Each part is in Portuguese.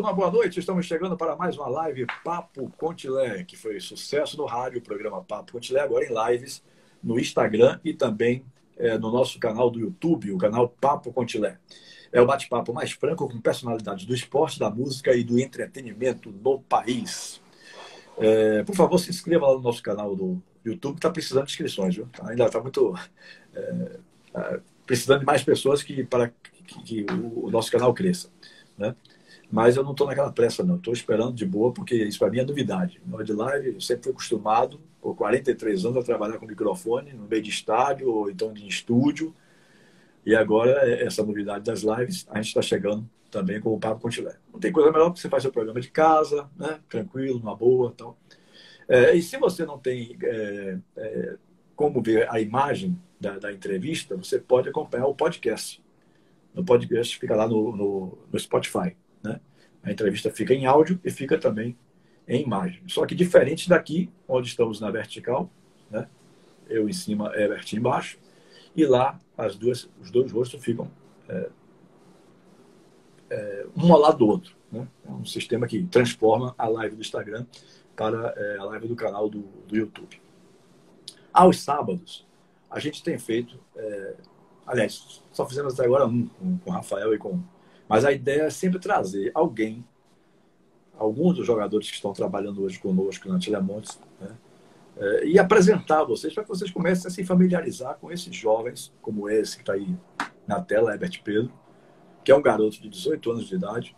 turma, boa noite. Estamos chegando para mais uma live Papo Contilé, que foi sucesso no rádio, o programa Papo Contilé, agora em lives no Instagram e também é, no nosso canal do YouTube, o canal Papo Contilé. É o bate-papo mais franco com personalidades do esporte, da música e do entretenimento no país. É, por favor, se inscreva lá no nosso canal do YouTube, está precisando de inscrições, viu? Ainda está muito. É, é, precisando de mais pessoas que, para que, que o nosso canal cresça. Né? Mas eu não estou naquela pressa, não. Estou esperando de boa, porque isso para mim é novidade. No de live, eu sempre fui acostumado, por 43 anos, a trabalhar com microfone no meio de estádio ou então de estúdio. E agora, é, essa novidade das lives, a gente está chegando também com o Papo Contilé. Não tem coisa melhor que você faz seu programa de casa, né? tranquilo, numa boa. Então. É, e se você não tem é, é, como ver a imagem da, da, entrevista, você pode acompanhar o podcast. No podcast fica lá no, no, no Spotify. A entrevista fica em áudio e fica também em imagem. Só que diferente daqui, onde estamos na vertical, né? eu em cima, Herbert embaixo, e lá as duas, os dois rostos ficam é, é, um ao lado do outro. Né? É um sistema que transforma a live do Instagram para é, a live do canal do, do YouTube. Aos sábados, a gente tem feito, é, aliás, só fizemos até agora um, com, com o Rafael e com mas a ideia é sempre trazer alguém, alguns dos jogadores que estão trabalhando hoje conosco na Telemontes, né? É, e apresentar vocês para que vocês comecem a se familiarizar com esses jovens, como esse que está aí na tela, Herbert Pedro, que é um garoto de 18 anos de idade,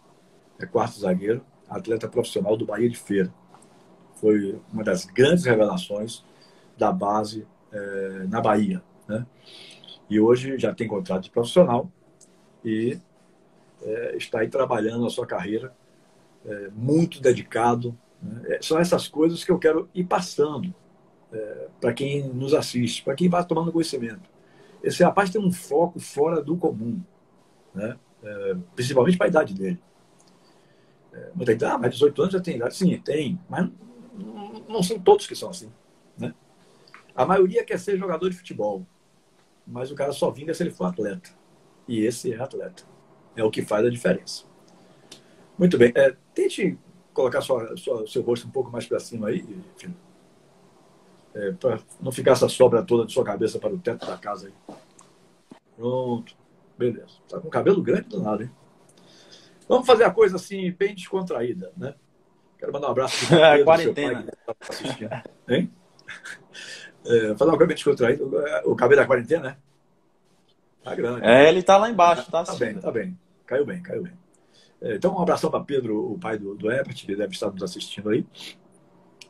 é quarto zagueiro, atleta profissional do Bahia de Feira. Foi uma das grandes revelações da base é, na Bahia. Né? E hoje já tem contrato de profissional e é, está aí trabalhando a sua carreira, é, muito dedicado. Né? É, são essas coisas que eu quero ir passando é, para quem nos assiste, para quem vai tomando conhecimento. Esse rapaz tem um foco fora do comum, né? É, principalmente para a idade dele. É, muita gente, ah, mas 18 anos já tem idade. Sim, tem, mas não, não são todos que são assim. Né? A maioria quer ser jogador de futebol, mas o cara só vinga se ele for atleta. E esse é atleta é o que faz a diferença. Muito bem. É, tente colocar sua, sua, seu rosto um pouco mais para cima aí, filho. É, para não ficar essa sobra toda de sua cabeça para o teto da casa aí. Pronto. Beleza. Tá com cabelo grande do nada, hein? Vamos fazer a coisa assim, bem descontraída, né? Quero mandar um abraço para o quarentena. Pai, tá. Hein? É, fazer uma coisa bem descontraída. O cabelo da quarentena, né? Tá grande. É, ele tá lá embaixo, tá? Tá bem, tá bem. Caiu bem, caiu bem. É, então, um abração para Pedro, o pai do, do Herbert, que deve estar nos assistindo aí.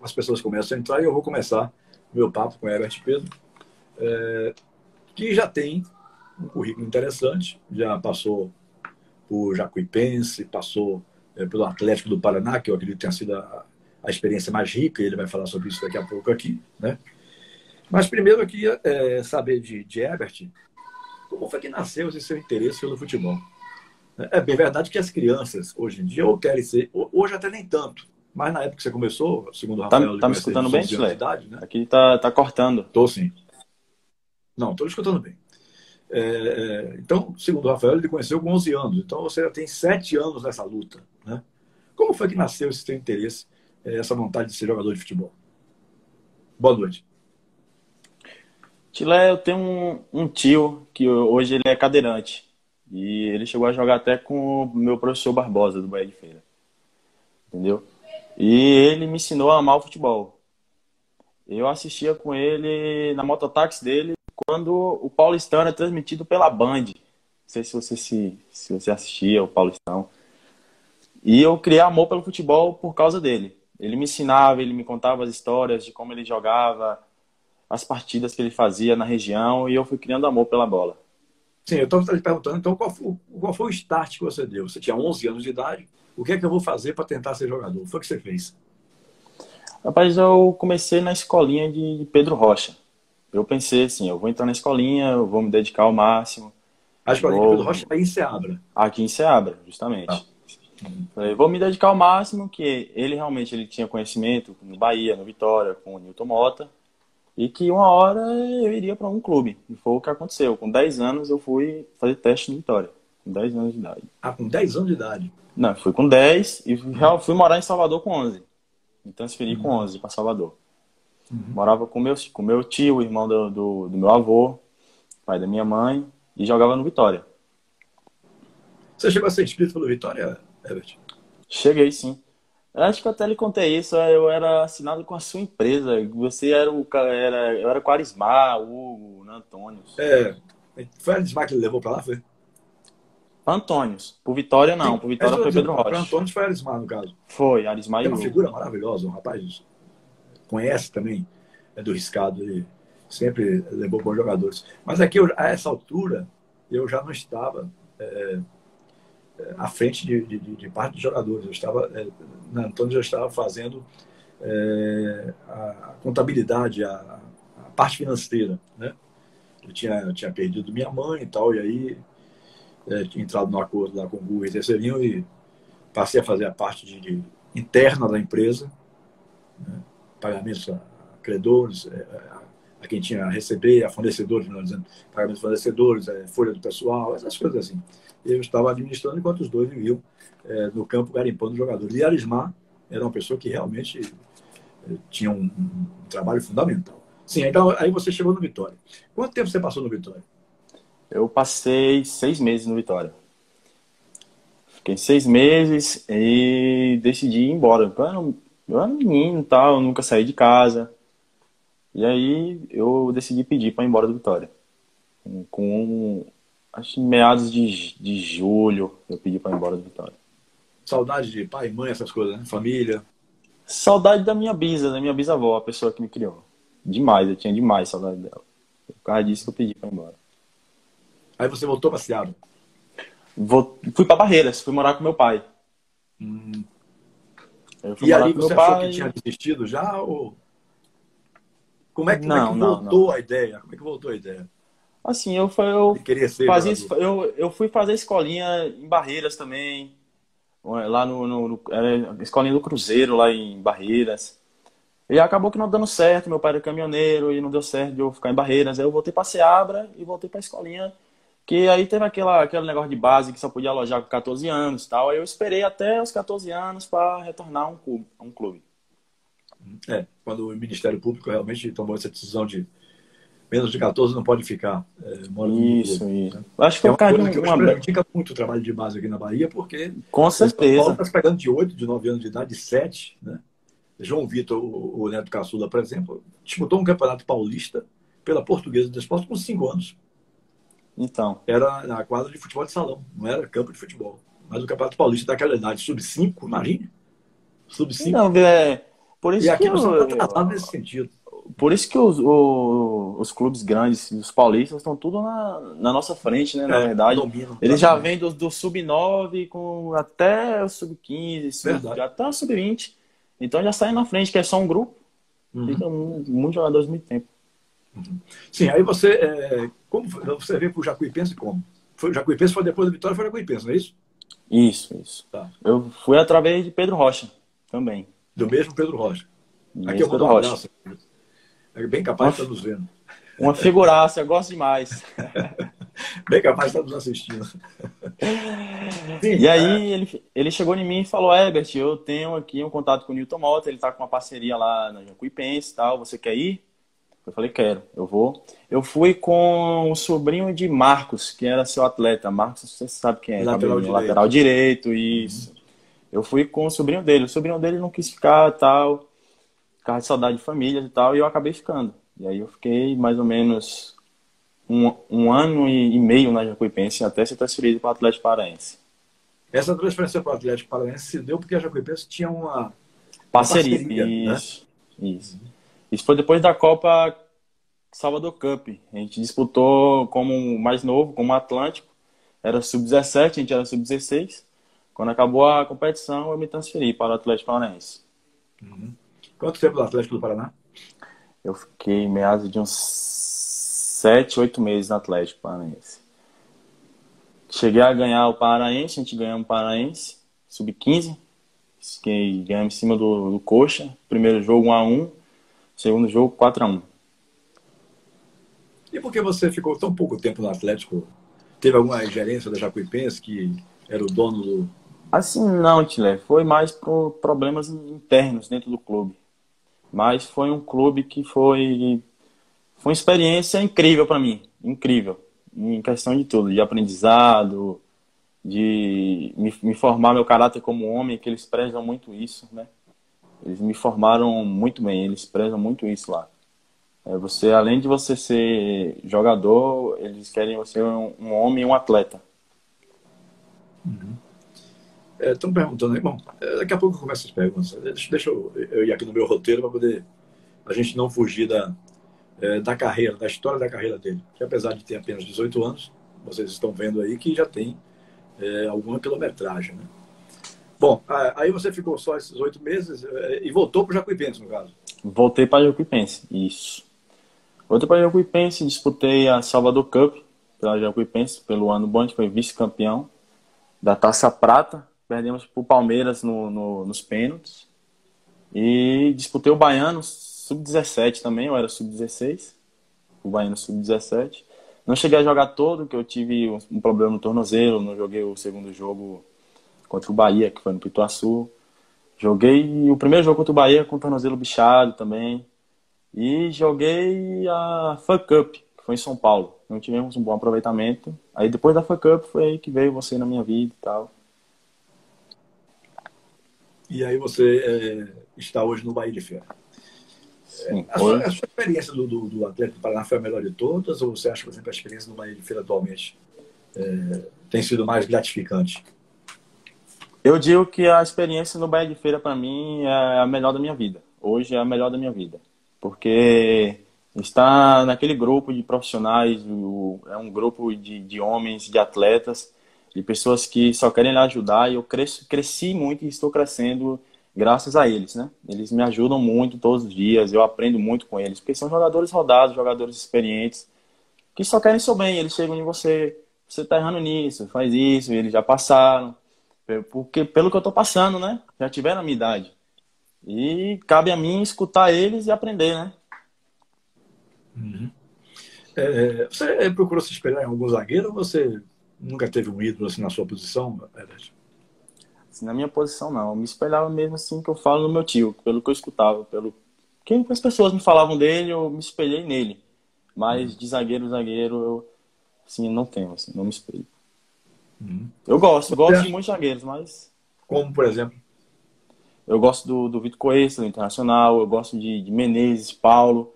As pessoas começam a entrar e eu vou começar meu papo com o Herbert Pedro, é, que já tem um currículo interessante, já passou por Jacuipense, passou é, pelo Atlético do Paraná, que eu acredito tenha sido a, a, experiência mais rica, e ele vai falar sobre isso daqui a pouco aqui, né? Mas primeiro eu queria é, saber de, de Herbert como foi que nasceu esse seu interesse pelo futebol? É bem verdade que as crianças, hoje em dia, ou querem ser, hoje até nem tanto, mas na época que você começou, segundo o tá Rafael... Tá, tá me escutando bem, Chile? Né? Aqui tá, tá cortando. Tô sim. Não, tô escutando bem. É, é, então, segundo o Rafael, ele conheceu com 11 anos. Então, você já tem 7 anos nessa luta. Né? Como foi que nasceu esse seu interesse, é, essa vontade de ser jogador de futebol? Boa noite. Tilé, eu tenho um, um, tio que hoje ele é cadeirante. E ele chegou a jogar até com o meu professor Barbosa, do Bahia de Feira. Entendeu? E ele me ensinou a amar o futebol. Eu assistia com ele na mototáxi dele quando o Paulistão era transmitido pela Band. Não sei se você, se, se você assistia o Paulistão. E eu criei amor pelo futebol por causa dele. Ele me ensinava, ele me contava as histórias de como ele jogava, as partidas que ele fazia na região e eu fui criando amor pela bola. Sim, eu estava te perguntando, então, qual foi, qual foi, o start que você deu? Você tinha 11 anos de idade, o que é que eu vou fazer para tentar ser jogador? O que foi que você fez? Rapaz, eu comecei na escolinha de Pedro Rocha. Eu pensei assim, eu vou entrar na escolinha, eu vou me dedicar ao máximo. A escolinha vou... de Pedro Rocha é em Seabra? Aqui em Seabra, justamente. Ah. Falei, vou me dedicar ao máximo, que ele realmente ele tinha conhecimento no Bahia, no Vitória, com o Newton Mota e que uma hora eu iria para um clube. E foi o que aconteceu. Com 10 anos eu fui fazer teste no Vitória. Com 10 anos de idade. Ah, com 10 anos de idade? Não, fui com 10 e fui morar em Salvador com 11. Me transferi uhum. com 11 para Salvador. Uhum. Morava com meu, com meu tio, irmão do, do, do, meu avô, pai da minha mãe, e jogava no Vitória. Você chegou a ser inscrito pelo Vitória, Herbert? Cheguei, sim. Acho que eu até lhe contei isso. Eu era assinado com a sua empresa. Você era o era, eu era com o Arismar, o Hugo, Antônio. É. Foi Arismar que ele levou para lá, foi? Antônios. Por Vitória, não. Por Vitória foi Pedro Rocha. Para Antônios foi Arismar, no caso. Foi, Arismar e É uma figura maravilhosa, um rapaz conhece também, é do riscado, ele sempre levou bons jogadores. Mas aqui, a essa altura, eu já não estava é, é, à frente de, de, de, parte de jogadores. Eu estava, é, na Antônio já estava fazendo é, a contabilidade, a, a, parte financeira, né? Eu tinha, eu tinha perdido minha mãe e tal, e aí é, tinha entrado no acordo lá com o Google e Terceirinho e passei a fazer a parte de, de interna da empresa, né? pagamentos a credores, a, a, quem tinha a receber, a fornecedores, não dizendo, pagamentos a fornecedores, é, folha do pessoal, essas coisas assim. Eu estava administrando enquanto os dois viviam é, no campo garimpando jogadores. E Arismar era uma pessoa que realmente é, tinha um, um, trabalho fundamental. Sim, então aí você chegou no Vitória. Quanto tempo você passou no Vitória? Eu passei seis meses no Vitória. Fiquei seis meses e decidi ir embora. Eu era, eu era menino tal, nunca saí de casa. E aí eu decidi pedir para ir embora do Vitória. Com, acho meados de, de julho, eu pedi para ir embora do Vitória. Saudade de pai, mãe, essas coisas, né? Família. Saudade da minha bisa, da minha bisavó, a pessoa que me criou. Demais, eu tinha demais saudade dela. Por causa disso que eu pedi para ir embora. Aí você voltou para Seattle? Vou, fui para Barreiras, fui morar com meu pai. Hum. E ali você achou pai... que tinha desistido já? Ou... Como é que, não, como é que voltou não, a ideia? Como é que voltou a ideia? Assim, eu, eu, fazia, eu, eu fui fazer escolinha em Barreiras também. Lá no, no, no escolinha do Cruzeiro, lá em Barreiras. E acabou que não dando certo, meu pai era caminhoneiro e não deu certo de eu ficar em Barreiras. Aí eu voltei para Seabra e voltei para a escolinha que aí teve aquela, aquele negócio de base que só podia alojar com 14 anos tal. Aí eu esperei até os 14 anos para retornar a um clube, a um clube. É, quando o Ministério Público realmente tomou essa decisão de menos de 14 não pode ficar é, morando Isso, clube, isso. Né? Acho que é uma coisa que uma... prejudica muito o trabalho de base aqui na Bahia, porque com certeza está pegando de 8, de 9 anos de idade, de 7, né? João Vitor, o, o Neto Caçula, por exemplo, disputou um campeonato paulista pela Portuguesa do Esporte com 5 anos. Então. Era na quadra de futebol de salão, não era campo de futebol. Mas o Campeonato Paulista daquela idade, sub-5, imagine. Sub-5. Não, é. Por isso e aqui que você está tratado nesse sentido. Por isso que os, os, os, clubes grandes, os paulistas, estão tudo na, na nossa frente, né? Na é, verdade. Domino, Eles já vêm do, do sub-9 com até o sub-15, sub, até o sub-20. Então já saem na frente, que é só um grupo. Uhum. Fica muitos jogadores muito tempo. Uhum. Sim, aí você, é, como você veio para o Jacuipense como? Foi, o Jacuipense foi depois da vitória, foi o Jacuipense, não é isso? Isso, isso. Tá. Eu fui através de Pedro Rocha também. Do mesmo Pedro Rocha. Aqui eu vou dar um abraço. É bem capaz de estar nos vendo. Uma figuraça, eu gosto demais. bem capaz de estar nos assistindo. Sim, e aí é... ele, ele chegou em mim e falou, Herbert, eu tenho aqui um contato com o Newton Mota, ele está com uma parceria lá na Jacuipense e tal, você quer ir? Eu falei, quero, eu vou. Eu fui com o sobrinho de Marcos, que era seu atleta. Marcos, você sabe quem é. Lateral, direito. lateral direito, isso. Uhum. Eu fui com o sobrinho dele. O sobrinho dele não quis ficar tal. Ficava de saudade de família e tal. E eu acabei ficando. E aí eu fiquei mais ou menos um, um ano e, meio na Jacuipense até ser transferido para o Atlético Paraense. Essa transferência para o Atlético Paraense se deu porque a Jacuipense tinha uma parceria. parceria isso, né? isso. Isso foi depois da Copa Salvador Cup. A gente disputou como mais novo, como Atlântico. Era sub-17, a gente era sub-16. Quando acabou a competição, eu me transferi para o Atlético Paranaense. Uhum. Quanto tempo do Atlético do Paraná? Eu fiquei meados de uns 7, 8 meses no Atlético Paranaense. Cheguei a ganhar o Paraense, a gente ganhou o Paraense, sub-15. Ganhamos em cima do, do Coxa. Primeiro jogo 1x1, segundo jogo 4x1. E por que você ficou tão pouco tempo no Atlético? teve alguma gerência da Jacuipense que era o dono do. Assim, não, Tilé. Foi mais por problemas internos dentro do clube. Mas foi um clube que foi. Foi uma experiência incrível para mim. Incrível. Em questão de tudo. De aprendizado, de me, me, formar meu caráter como homem, que eles prezam muito isso, né? Eles me formaram muito bem, eles prezam muito isso lá. É, você, além de você ser jogador, eles querem você um, um homem um atleta. Uhum. Estão é, perguntando aí, bom, é, daqui a pouco eu começo as perguntas. Deixa, deixa eu, eu, ir aqui no meu roteiro para poder a gente não fugir da, é, da carreira, da história da carreira dele. Que apesar de ter apenas 18 anos, vocês estão vendo aí que já tem é, alguma quilometragem, né? Bom, aí você ficou só esses oito meses é, e voltou para o Jacuipense, no caso. Voltei para o Jacuipense, isso. Voltei para o Jacuipense, disputei a Salvador Cup pela Jacuipense pelo ano bom, gente foi vice-campeão da Taça Prata. Perdemos para o Palmeiras no, no, nos pênaltis. E disputei o Baiano sub-17 também, eu era sub-16. O Baiano sub-17. Não cheguei a jogar todo, porque eu tive um problema no tornozelo, não joguei o segundo jogo contra o Bahia, que foi no Pituaçu. Joguei o primeiro jogo contra o Bahia com o tornozelo bichado também. E joguei a FA Cup, que foi em São Paulo. Não tivemos um bom aproveitamento. Aí depois da FA Cup foi aí que veio você na minha vida e tal. E aí você é, está hoje no Bahia de Feira. Sim, a, sua, a, sua, experiência do, do, do Atlético do Paraná foi a melhor de todas? Ou você acha, por exemplo, a experiência do Bahia de Feira atualmente é, tem sido mais gratificante? Eu digo que a experiência no Bahia de Feira, para mim, é a melhor da minha vida. Hoje é a melhor da minha vida. Porque está naquele grupo de profissionais, é um grupo de, de homens, de atletas, de pessoas que só querem ajudar. E eu cresci, cresci muito e estou crescendo graças a eles, né? Eles me ajudam muito todos os dias, eu aprendo muito com eles, porque são jogadores rodados, jogadores experientes, que só querem seu bem. Eles chegam em você, você está errando nisso, faz isso, eles já passaram porque pelo que eu estou passando, né? Já tiveram a minha idade. E cabe a mim escutar eles e aprender, né? Uhum. É, você procurou se espelhar em algum zagueiro ou você nunca teve um ídolo assim na sua posição, Herbert? Assim, na minha posição, não. Eu me espelhava mesmo assim que eu falo no meu tio, pelo que eu escutava, pelo que as pessoas me falavam dele, eu me espelhei nele. Mas de zagueiro, zagueiro, eu assim, não tenho, assim, não me espelho. Uhum. Eu gosto, gosto de muitos zagueiros, mas. Como, por exemplo? Eu gosto do, do Vitor Coelho, do Internacional, eu gosto de, de Menezes, Paulo,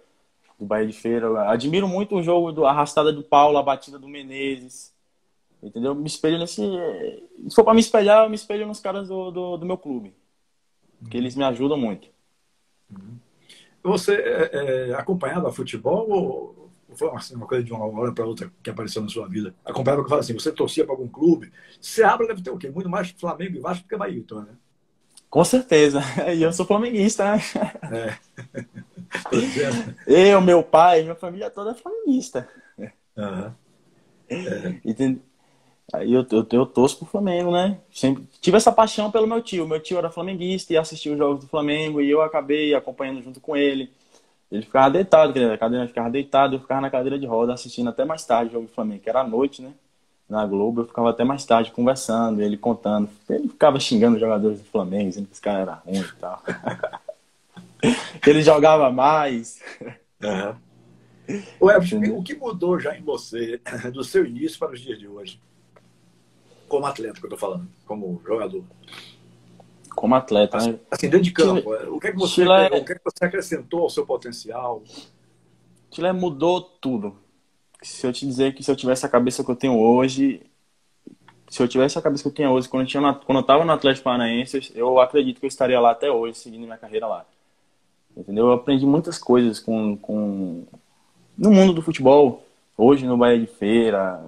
do Bahia de Feira. Eu admiro muito o jogo, do, a arrastada do Paulo, a batida do Menezes. Entendeu? Me espelho nesse. Se for para me espelhar, eu me espelho nos caras do, do, do meu clube. Porque eles me ajudam muito. Uhum. Você é, é, acompanhava futebol ou foi assim, uma coisa de uma hora para outra que apareceu na sua vida? Acompanhava que fala assim, você torcia para algum clube? Seabra deve ter o quê? Muito mais Flamengo e Vasco do que Bahia, né? Com certeza. E eu sou flamenguista, né? É. eu, meu pai, minha família toda é flamenguista. Uhum. É. Entende? Aí eu, eu, eu torço pro Flamengo, né? Sempre tive essa paixão pelo meu tio. Meu tio era flamenguista e assistia os jogos do Flamengo e eu acabei acompanhando junto com ele. Ele ficava deitado, a cadeira ficava deitado, eu ficava na cadeira de roda assistindo até mais tarde o jogo do Flamengo, que era à noite, né? Na Globo, eu ficava até mais tarde conversando, ele contando. Ele ficava xingando os jogadores do Flamengo, dizendo que os caras eram ruins e tal. ele jogava mais. Uhum. Ué, o que mudou já em você, do seu início para os dias de hoje? Como atleta que eu tô falando, como jogador como atleta, né? Assim, dentro de campo, Chile, o, que é que você, Chile, o que é que você acrescentou ao seu potencial? Chile mudou tudo. Se eu te dizer que se eu tivesse a cabeça que eu tenho hoje, se eu tivesse a cabeça que eu tenho hoje, quando eu, tinha, quando eu tava no Atlético Paranaense, eu acredito que eu estaria lá até hoje, seguindo minha carreira lá. Entendeu? Eu aprendi muitas coisas com, com no mundo do futebol. Hoje no Bahia de Feira,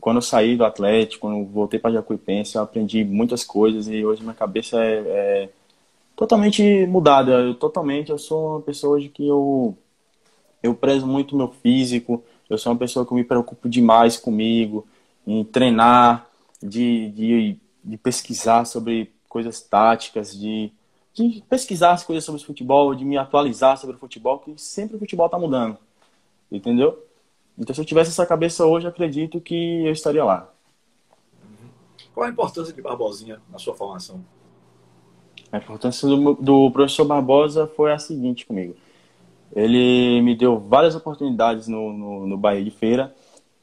quando eu saí do Atlético, quando voltei para Jacuipense, eu aprendi muitas coisas e hoje minha cabeça é, é totalmente mudada. Eu, totalmente, eu sou uma pessoa hoje que eu, eu prezo muito meu físico, eu sou uma pessoa que me preocupo demais comigo, em treinar, de, de, de pesquisar sobre coisas táticas, de, de pesquisar as coisas sobre futebol, de me atualizar sobre o futebol, que sempre o futebol está mudando. Entendeu? Então, se eu tivesse essa cabeça hoje, acredito que eu estaria lá. Qual a importância de Barbosinha na sua formação? A importância do, do professor Barbosa foi a seguinte comigo. Ele me deu várias oportunidades no, no, no Bahia de Feira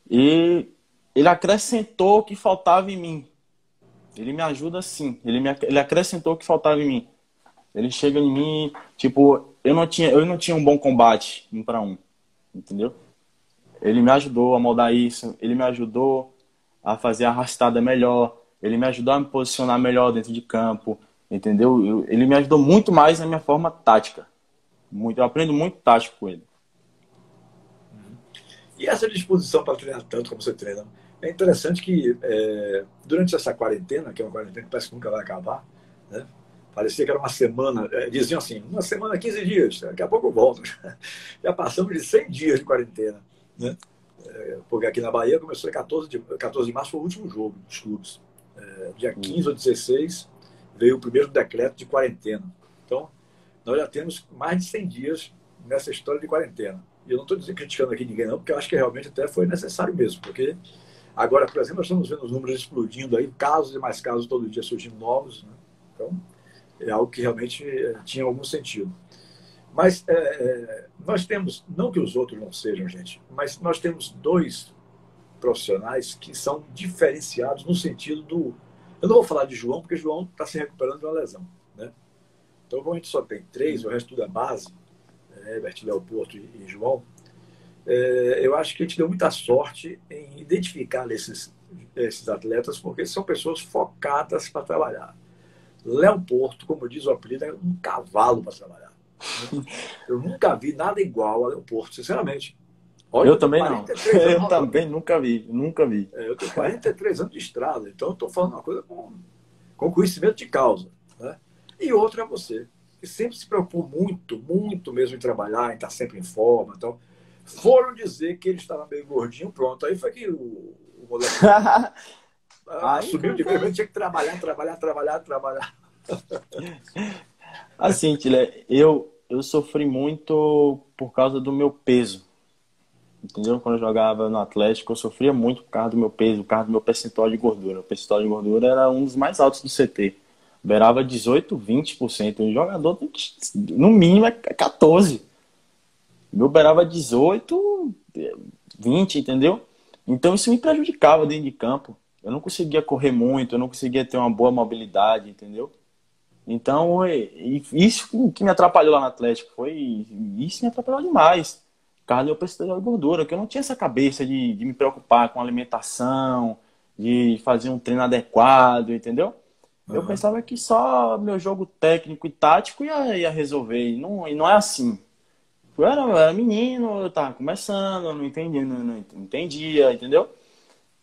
e ele acrescentou o que faltava em mim. Ele me ajuda sim. Ele, me, ele acrescentou o que faltava em mim. Ele chega em mim, tipo, eu não tinha, eu não tinha um bom combate um para um, entendeu? Ele me ajudou a moldar isso, ele me ajudou a fazer a arrastada melhor, ele me ajudou a me posicionar melhor dentro de campo, entendeu? Eu, ele me ajudou muito mais na minha forma tática. Muito, eu aprendo muito tático com ele. E essa disposição para treinar tanto como você treina? É interessante que é, durante essa quarentena, que é uma quarentena que parece que nunca vai acabar, né? Parecia que era uma semana, é, diziam assim, uma semana, 15 dias, daqui a pouco eu volto. Já passamos de 100 dias de quarentena. Né? É, porque aqui na Bahia começou em 14 de, 14 de março, foi o último jogo dos clubes. É, dia 15 ou 16 veio o primeiro decreto de quarentena. Então, nós já temos mais de 100 dias nessa história de quarentena. E eu não estou criticando aqui ninguém, não, porque eu acho que realmente até foi necessário mesmo. Porque agora, por exemplo, nós estamos vendo os números explodindo aí, casos e mais casos todo dia surgindo novos. Né? Então, é algo que realmente eh, tinha algum sentido. Mas é, é, nós temos, não que os outros não sejam, gente, mas nós temos dois profissionais que são diferenciados no sentido do. Eu não vou falar de João, porque João está se recuperando de uma lesão. Né? Então, como a gente só tem três, o resto tudo é base, é, Léo Porto e, e João, é, eu acho que a gente deu muita sorte em identificar esses, esses atletas, porque são pessoas focadas para trabalhar. Léo Porto, como diz o apelido, é um cavalo para trabalhar. Eu nunca vi nada igual a Léo Porto, sinceramente. Olha, eu também não. Eu também nunca vi, nunca vi. É, eu tenho 43 anos de estrada, então eu estou falando uma coisa com, com conhecimento de causa. Né? E outra é você, que sempre se preocupou muito, muito mesmo em trabalhar, em estar sempre em forma. Então, foram dizer que ele estava meio gordinho, pronto. Aí foi que o, o moleque assumiu de vez, tinha que trabalhar, trabalhar, trabalhar, trabalhar. Assim, Tilé, eu, eu sofri muito por causa do meu peso. Entendeu? Quando eu jogava no Atlético, eu sofria muito por causa do meu peso, por causa do meu percentual de gordura. O percentual de gordura era um dos mais altos do CT. Beirava 18, 20%. O jogador no mínimo, é 14%. Meu beirava 18, 20, entendeu? Então isso me prejudicava dentro de campo. Eu não conseguia correr muito, eu não conseguia ter uma boa mobilidade, entendeu? Então, isso que me atrapalhou lá no Atlético foi. Isso me atrapalhou demais. Carne eu precisava de gordura, que eu não tinha essa cabeça de, de me preocupar com alimentação, de fazer um treino adequado, entendeu? Uhum. Eu pensava que só meu jogo técnico e tático ia, ia resolver. E não, e não é assim. Eu era, eu era menino, eu tava começando, eu não entendia, não, não entendia, entendeu?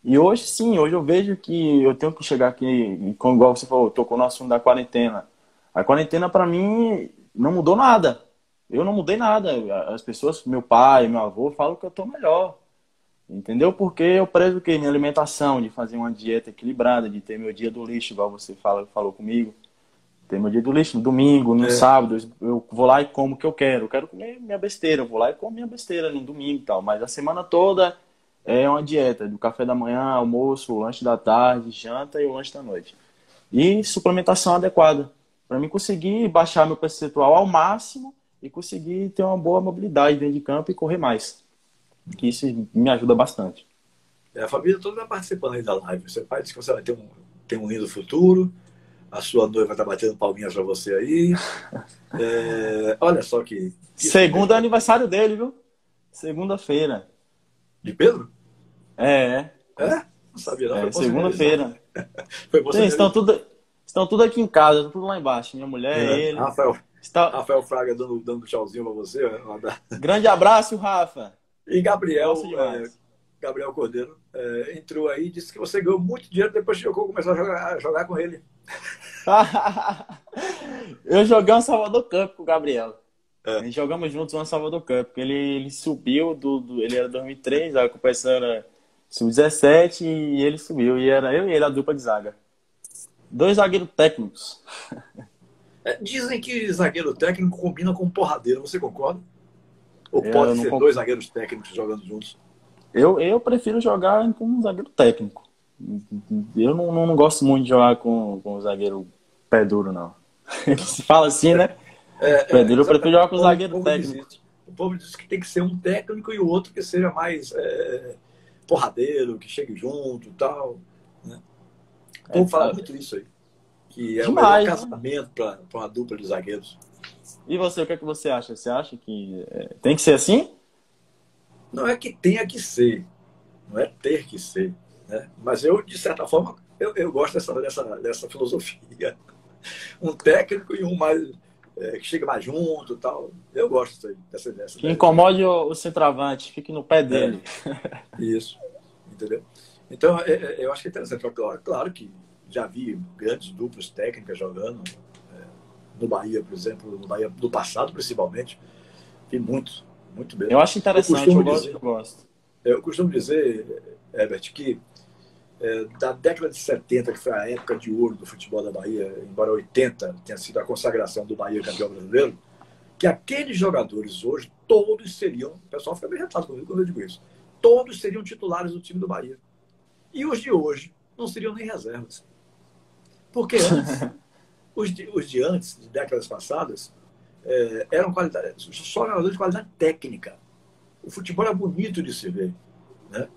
E hoje sim, hoje eu vejo que eu tenho que chegar aqui, como igual você falou, tocou no assunto da quarentena. A quarentena para mim não mudou nada. Eu não mudei nada. As pessoas, meu pai, meu avô, falam que eu tô melhor. Entendeu? Porque eu prezo que minha alimentação, de fazer uma dieta equilibrada, de ter meu dia do lixo, igual você fala, falou comigo. Ter meu dia do lixo no domingo, no é. sábado, eu vou lá e como o que eu quero. Eu quero comer minha besteira, eu vou lá e como minha besteira no domingo e tal. Mas a semana toda é uma dieta do café da manhã, almoço, lanche da tarde, janta e o lanche da noite. E suplementação adequada para mim conseguir baixar meu percentual ao máximo e conseguir ter uma boa mobilidade dentro de campo e correr mais. Que isso me ajuda bastante. É, a família toda está participando aí da live. Seu pai disse que você vai ter um, ter um lindo futuro. A sua noiva está batendo palminhas para você aí. É, olha só que. Segundo é aniversário dele, viu? Segunda-feira. De Pedro? É. É? Não sabia, não. É, Segunda-feira. Foi você. estão tudo, Estão tudo aqui em casa, estão tudo lá embaixo. Minha mulher, é. ele. Rafael, está... Rafael Fraga dando, dando tchauzinho pra você. Grande abraço, Rafa. E Gabriel, é, Gabriel Cordeiro, é, entrou aí e disse que você ganhou muito dinheiro depois que jogou, começou a jogar, a jogar com ele. eu joguei um Salvador Cup com o Gabriel. É. Jogamos juntos um Salvador Cup. Ele, ele subiu, do, do, ele era 2003, a competição era sub-17 e ele subiu. E era eu e ele a dupla de zaga. Dois zagueiros técnicos. É, dizem que zagueiro técnico combina com porradeiro, você concorda? Ou é, pode ser dois zagueiros técnicos jogando juntos? Eu, eu prefiro jogar com um zagueiro técnico. Eu não, não, não gosto muito de jogar com, com um zagueiro pé duro, não. Se fala assim, né? É, pé duro, eu prefiro jogar com um zagueiro técnico. O povo diz que tem que ser um técnico e o outro que seja mais é, porradeiro, que chegue junto e tal. Né? O povo é, fala muito isso aí. Que é Demais, o melhor né? casamento para uma dupla de zagueiros. E você, o que é que você acha? Você acha que é, tem que ser assim? Não é que tenha que ser, não é ter que ser. Né? Mas eu, de certa forma, eu, eu gosto dessa, dessa, dessa filosofia. Um técnico e um mais é, que chega mais junto tal. Eu gosto disso aí, dessa, dessa Que incomode o, o centroavante, fique no pé é. dele. É, isso, entendeu? Então, é, é, eu acho que é interessante. Claro, claro que já vi grandes duplas técnicas jogando é, no Bahia, por exemplo, no Bahia do passado, principalmente. Vi muito, muito bem. Eu acho interessante, eu, eu, gosto, dizer, eu gosto. Eu costumo dizer, Herbert, que é, da década de 70, que foi a época de ouro do futebol da Bahia, embora 80 tenha sido a consagração do Bahia campeão brasileiro, que aqueles jogadores hoje, todos seriam, o pessoal fica bem retado comigo quando eu digo isso, todos seriam titulares do time do Bahia. E os de hoje não seriam nem reservas. Porque antes, os, de, os de antes, de décadas passadas, é, eram qualidade, só jogadores de qualidade técnica. O futebol é bonito de se ver. Né?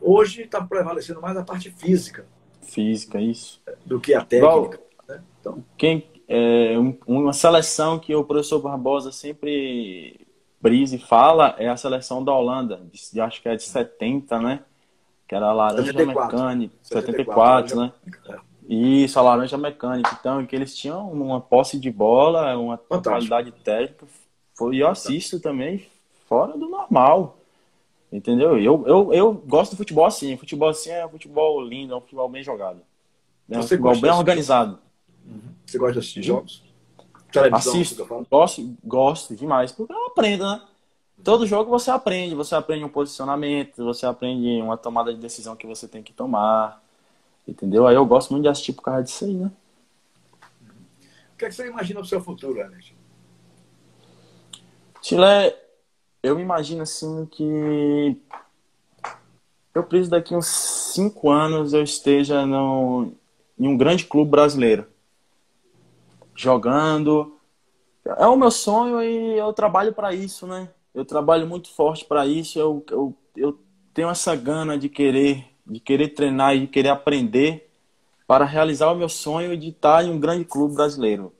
Hoje está prevalecendo mais a parte física. Física, isso. Do que a técnica. né? então... Quem, é, uma seleção que o professor Barbosa sempre brisa e fala é a seleção da Holanda, de, acho que é de 70, né? Que era a laranja 74. mecânica, 74, 74 né? Isso, a laranja mecânica. Então, que eles tinham uma posse de bola, uma Fantástico. qualidade técnica. Foi, eu assisto também fora do normal. Entendeu? Eu, eu, eu gosto do futebol assim. Futebol assim é um futebol lindo, é um futebol bem jogado. É um Você futebol bem organizado. Você gosta de assistir jogos? Televisão, Assisto. Gosto, gosto demais. Porque eu aprendo, né? Todo jogo você aprende. Você aprende um posicionamento, você aprende uma tomada de decisão que você tem que tomar. Entendeu? Aí eu gosto muito de assistir por causa disso aí, né? O que, é que você imagina para o seu futuro, Alex? Chile, eu imagino assim que eu preciso daqui uns cinco anos eu esteja no, em um grande clube brasileiro. Jogando. É o meu sonho e eu trabalho para isso, né? Eu trabalho muito forte para isso. Eu, eu, eu tenho essa gana de querer de querer treinar e de querer aprender para realizar o meu sonho de estar em um grande clube brasileiro.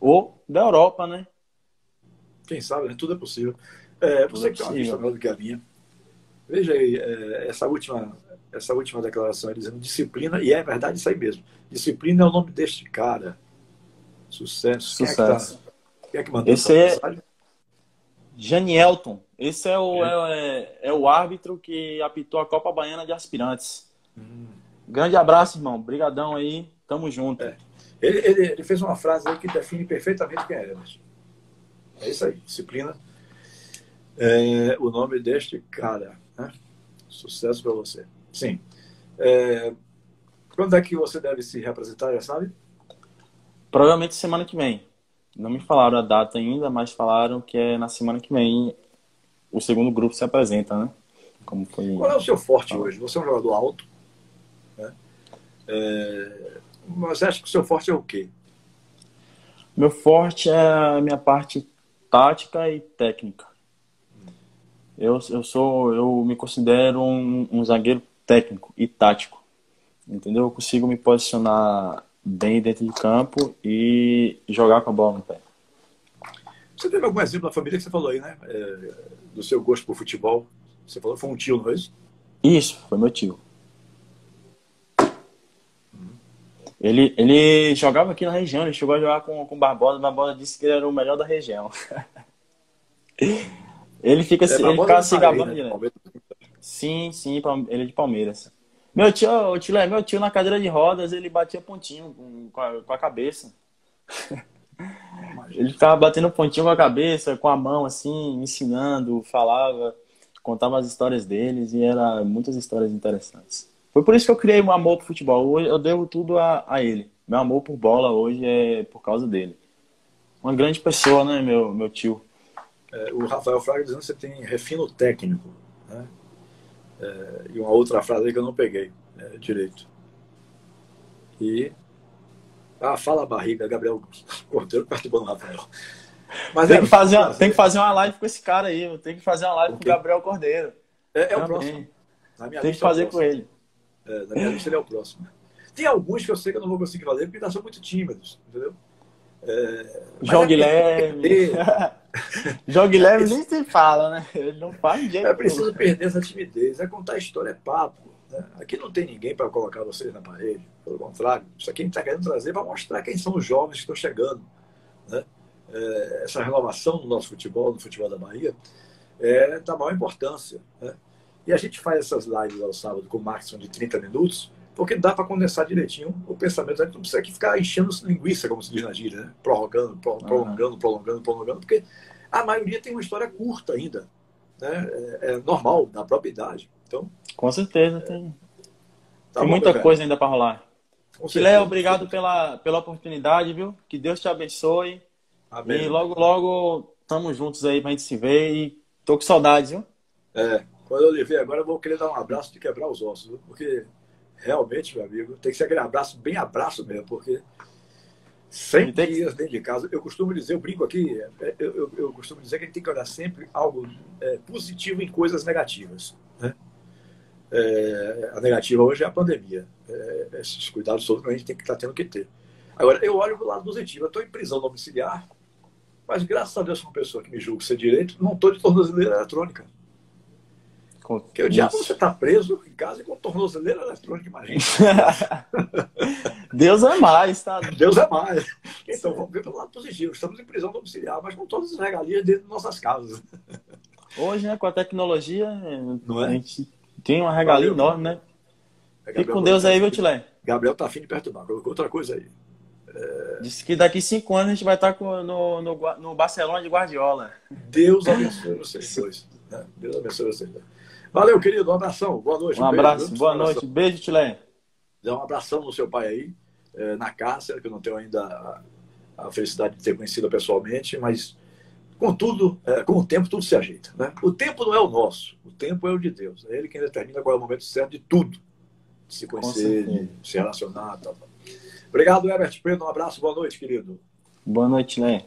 Ou da Europa, né? Quem sabe, né? tudo é possível. É, você é que melhor do que a minha. Veja aí, é, essa, última, essa última declaração dizendo disciplina, e é verdade isso aí mesmo. Disciplina é o nome deste cara. Sucesso. Sucesso. Quem é que, tá, quem é que mandou Esse essa é... mensagem? Janielton. Esse é o, é. É, é. o árbitro que apitou a Copa Baiana de Aspirantes. Hum. Grande abraço, irmão. Obrigadão aí. Tamo junto. É. Ele, ele, ele, fez uma frase aí que define perfeitamente quem é Emerson. É isso aí. Disciplina. É, o nome deste cara. Né? Sucesso para você. Sim. É, quando é que você deve se representar, já sabe? Provavelmente semana que vem. Não me falaram a data ainda, mas falaram que é na semana que vem o segundo grupo se apresenta, né? Como foi... Qual é o seu forte ah. hoje? Você é um jogador alto, né? É... Mas você acha que o seu forte é o quê? Meu forte é a minha parte tática e técnica. Eu, eu sou, eu me considero um, um zagueiro técnico e tático, entendeu? Eu consigo me posicionar bem dentro de campo e jogar com a bola no pé. Você teve algum exemplo na família que você falou aí, né? É, do seu gosto por futebol? Você falou que foi um tio, não é isso? Isso, foi meu tio. Ele, ele jogava aqui na região, ele chegou a jogar com, com Barbosa, Barbosa disse que ele era o melhor da região. ele fica é, ele fica se gabando né? Sim, sim, ele é de Palmeiras. Meu tio, o tio, meu tio na cadeira de rodas, ele batia pontinho com a, com a cabeça. ele ficava batendo pontinho com a cabeça, com a mão, assim, ensinando, falava, contava as histórias deles e era muitas histórias interessantes. Foi por isso que eu criei um amor pro futebol. Hoje eu devo tudo a, a ele. Meu amor por bola hoje é por causa dele. Uma grande pessoa, né, meu, meu tio? É, o Rafael Fraga dizendo que você tem refino técnico. Né? É, e uma outra frase que eu não peguei é, direito. E. Ah, fala a barriga, Gabriel Cordeiro perturbando o Rafael. Mas tem, é, que fazer uma, tem que fazer uma live com esse cara aí, tem que fazer uma live com o Gabriel Cordeiro. É, é o próximo. tem que fazer é com ele. É, na minha lista ele é o próximo. Tem alguns que eu sei que eu não vou conseguir fazer porque ainda são muito tímidos, entendeu? É, Jogue é leve. Jogue leve nem se fala, né? Ele não faz de jeito É preciso perder essa timidez. É contar a história, é papo. Né? Aqui não tem ninguém para colocar vocês na parede. Pelo contrário, isso aqui a gente está querendo trazer para mostrar quem são os jovens que estão chegando. Né? É, essa renovação do nosso futebol, no futebol da Bahia, é da maior importância. Né? E a gente faz essas lives ao sábado com máximo de 30 minutos porque dá para condensar direitinho o pensamento. A gente não precisa aqui ficar enchendo linguiça, como se diz na gíria, né? prorrogando, prolongando, prolongando, prolongando, porque a maioria tem uma história curta ainda. Né? É, é normal, da própria idade. Então, Com certeza, tem, tá tem bom, muita coisa ainda para rolar. Léo, obrigado pela, pela oportunidade, viu? Que Deus te abençoe. Amém. E logo, logo, estamos juntos aí pra gente se ver. E tô com saudades, viu? É, quando eu lhe ver agora, eu vou querer dar um abraço de quebrar os ossos, viu? porque realmente, meu amigo, tem que ser aquele abraço, bem abraço mesmo, porque 100 tem... dias dentro de casa, eu costumo dizer, eu brinco aqui, é, eu, eu, eu costumo dizer que a gente tem que olhar sempre algo é, positivo em coisas negativas. Né? É, a negativa hoje é a pandemia. É, esses cuidados todos que a gente tem que estar tá tendo que ter. Agora, eu olho do lado positivo. Eu estou em prisão domiciliar, mas graças a Deus, uma pessoa que me julga ser direito, não estou de tornozeleira eletrônica. Porque o diabo você está preso em casa com tornozeleira eletrônica, imagina. Deus é mais, tá? Deus é mais. Então vamos ver pelo lado positivo. Estamos em prisão domiciliar, mas com todas as regalias dentro de nossas casas. Hoje, né, com a tecnologia, Não é? a gente tem uma regalia Valeu, enorme, né? É, Fique com Deus aí, viu, Tilé? Gabriel tá afim de perturbar. Colocou outra coisa aí. É... Disse que daqui cinco anos a gente vai estar no, no, no Barcelona de Guardiola. Deus abençoe vocês dois. Né? Deus abençoe vocês dois. Valeu, querido. Um abração. Boa noite. Um, um abraço. Beijo, boa noite. Beijo, Tilé. Dá um abração no seu pai aí, é, na Cássia, que eu não tenho ainda a, a, felicidade de ter conhecido pessoalmente, mas com tudo, é, com o tempo, tudo se ajeita. Né? O tempo não é o nosso, o tempo é o de Deus. É ele quem determina qual é o momento certo de tudo. De se conhecer, de se relacionar. Tal, tal. Obrigado, Herbert Pedro. Um abraço. Boa noite, querido. Boa noite, Né?